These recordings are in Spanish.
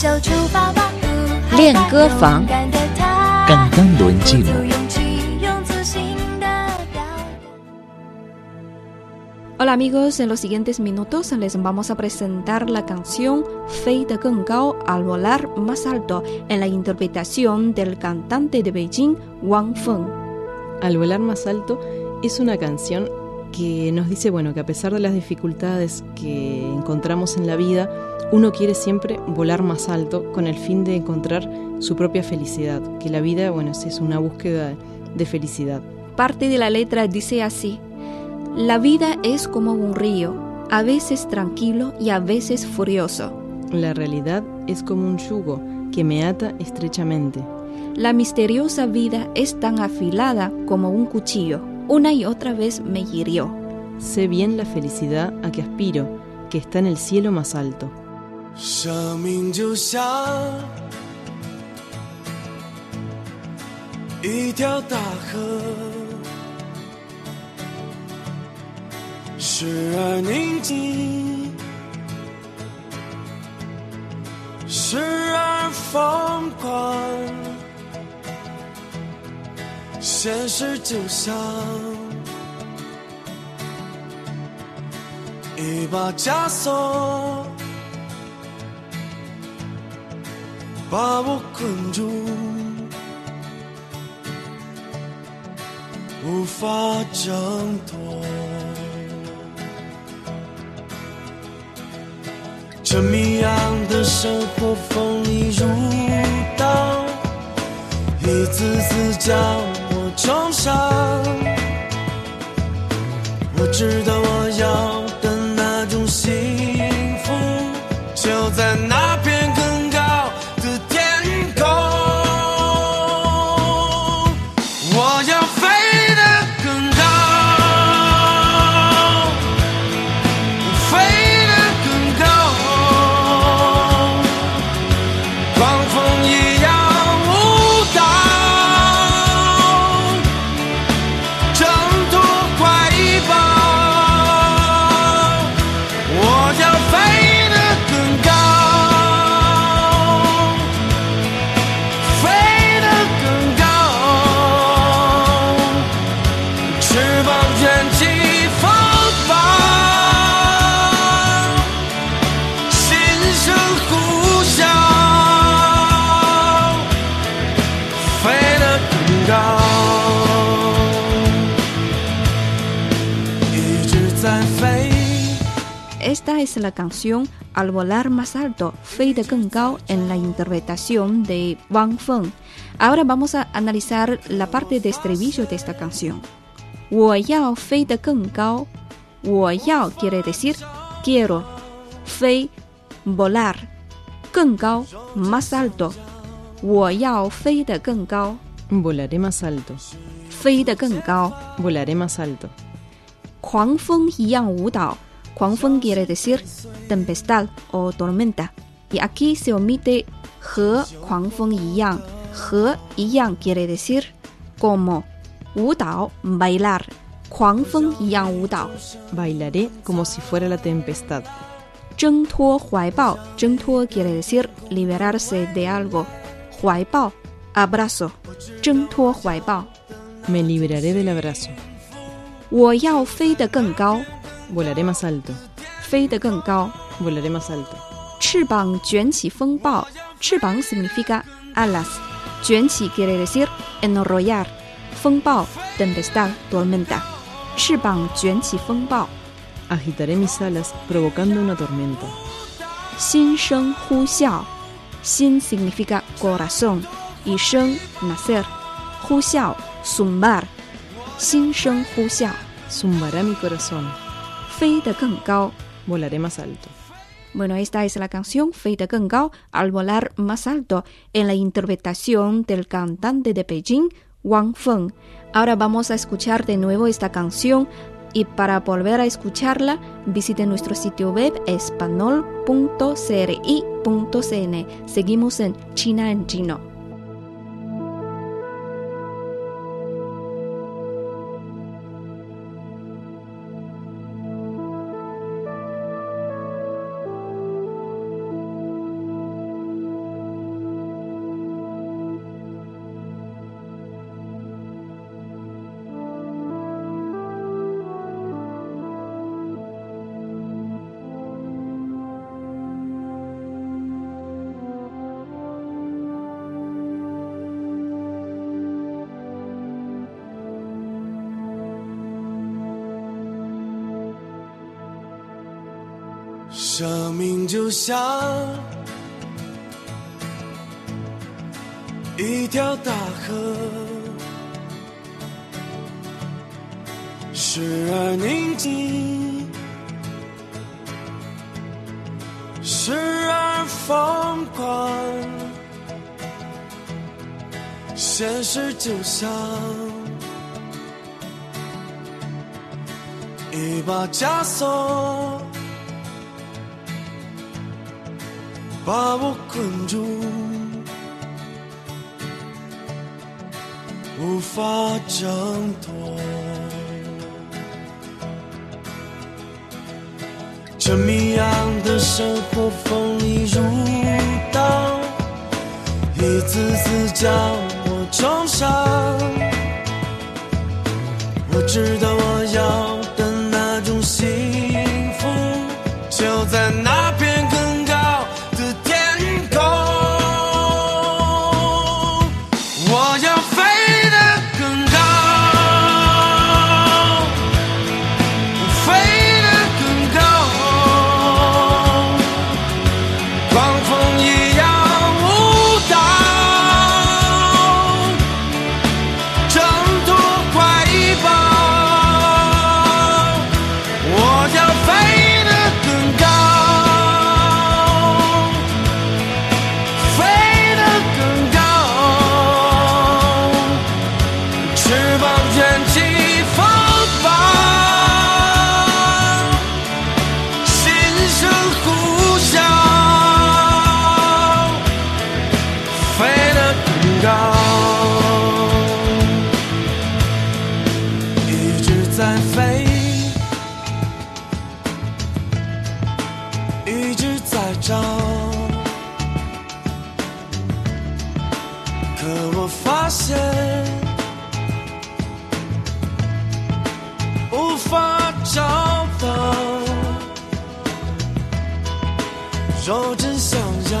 就出发吧。练歌房勇敢的他，刚刚轮进足勇气，用自信的表达。 Hola amigos, en los siguientes minutos les vamos a presentar la canción Fe de Gengao al volar más alto en la interpretación del cantante de Beijing Wang Feng. Al volar más alto es una canción que nos dice, bueno, que a pesar de las dificultades que encontramos en la vida, uno quiere siempre volar más alto con el fin de encontrar su propia felicidad, que la vida, bueno, es una búsqueda de felicidad. Parte de la letra dice así, la vida es como un río, a veces tranquilo y a veces furioso. La realidad es como un yugo que me ata estrechamente. La misteriosa vida es tan afilada como un cuchillo. Una y otra vez me hirió. Sé bien la felicidad a que aspiro, que está en el cielo más alto. 生命就像一条大河，时而宁静，时而疯狂。现实就像一把枷锁。把我困住，无法挣脱。这谜样的生活锋利如刀，一次次将我重伤。我知道我要 Esta es la canción Al volar más alto, Fe de Gengao en la interpretación de Wang Feng. Ahora vamos a analizar la parte de estribillo de esta canción. 我要飞得更高，我要 quiere decir quiero, 飞 volar, 更高 más alto，我要飞得更高， Volaré más alto, 飞得更高。 volaré más alto. 狂风一样舞蹈。 狂风 quiere decir tempestad o tormenta. Y aquí se omite 和狂风一样。和一样 quiere decir como 舞蹈 bailar. 狂风一样舞蹈。 Bailaré como si fuera la tempestad. 挣脱怀抱，挣脱 quiere decir liberarse de algo. 怀抱 abrazo. 挣脱怀抱。 Me liberaré del abrazo. 我要飞得更高， Volaré más alto, 飞得更高。 volaré más alto. 翅膀卷起风暴，翅膀 significa alas，卷起 quiere decir enrollar，风暴 tempestad tormenta，翅膀卷起风暴， Agitaré mis alas provocando una tormenta. 心声呼啸，心 significa corazón，一声 nacer，呼啸 zumbar，心声呼啸， Zumbará mi corazón. 飞得更高。 Volaré más alto. Bueno, esta es la canción Fe de Gengao al volar más alto en la interpretación del cantante de Beijing, Wang Feng. Ahora vamos a escuchar de nuevo esta canción y para volver a escucharla visite nuestro sitio web espanol.cri.cn. Seguimos en China en chino. 生命就像一条大河，时而宁静，时而疯狂。现实就像一把枷锁。把我困住，无法挣脱。这谜样的生活锋利如刀，一次次将我重伤。在飞。一直在找，可我发现无法找到。若真想要，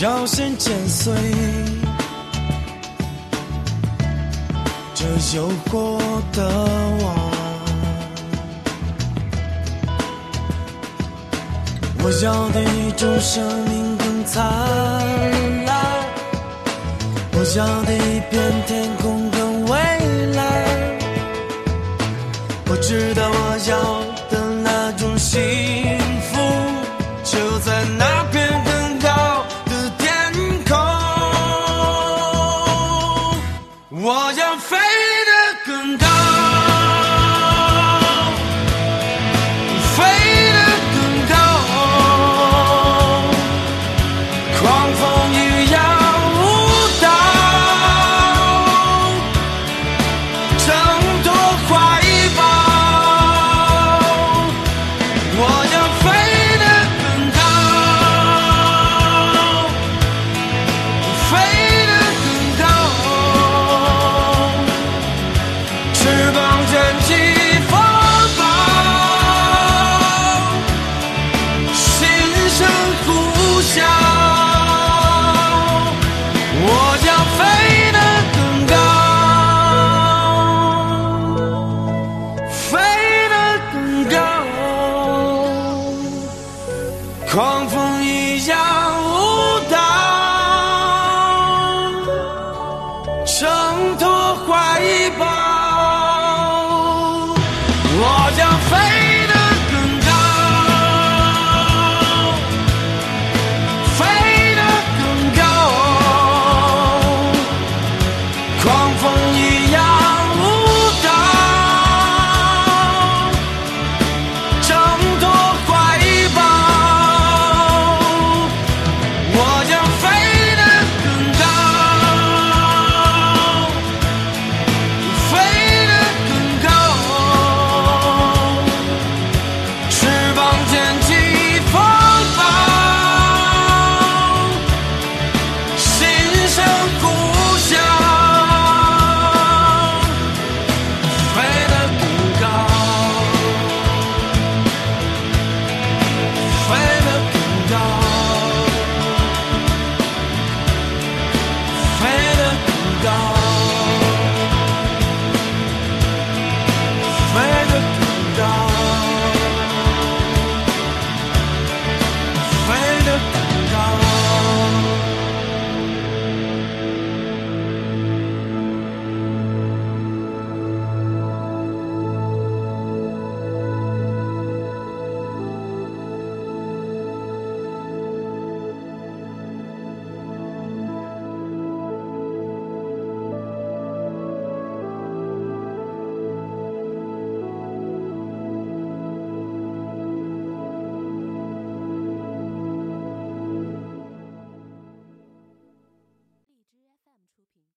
要先剪碎。这诱惑的网。我要的一种生命更灿烂，我要的一片天空更蔚蓝。我知道我要挣脱怀抱。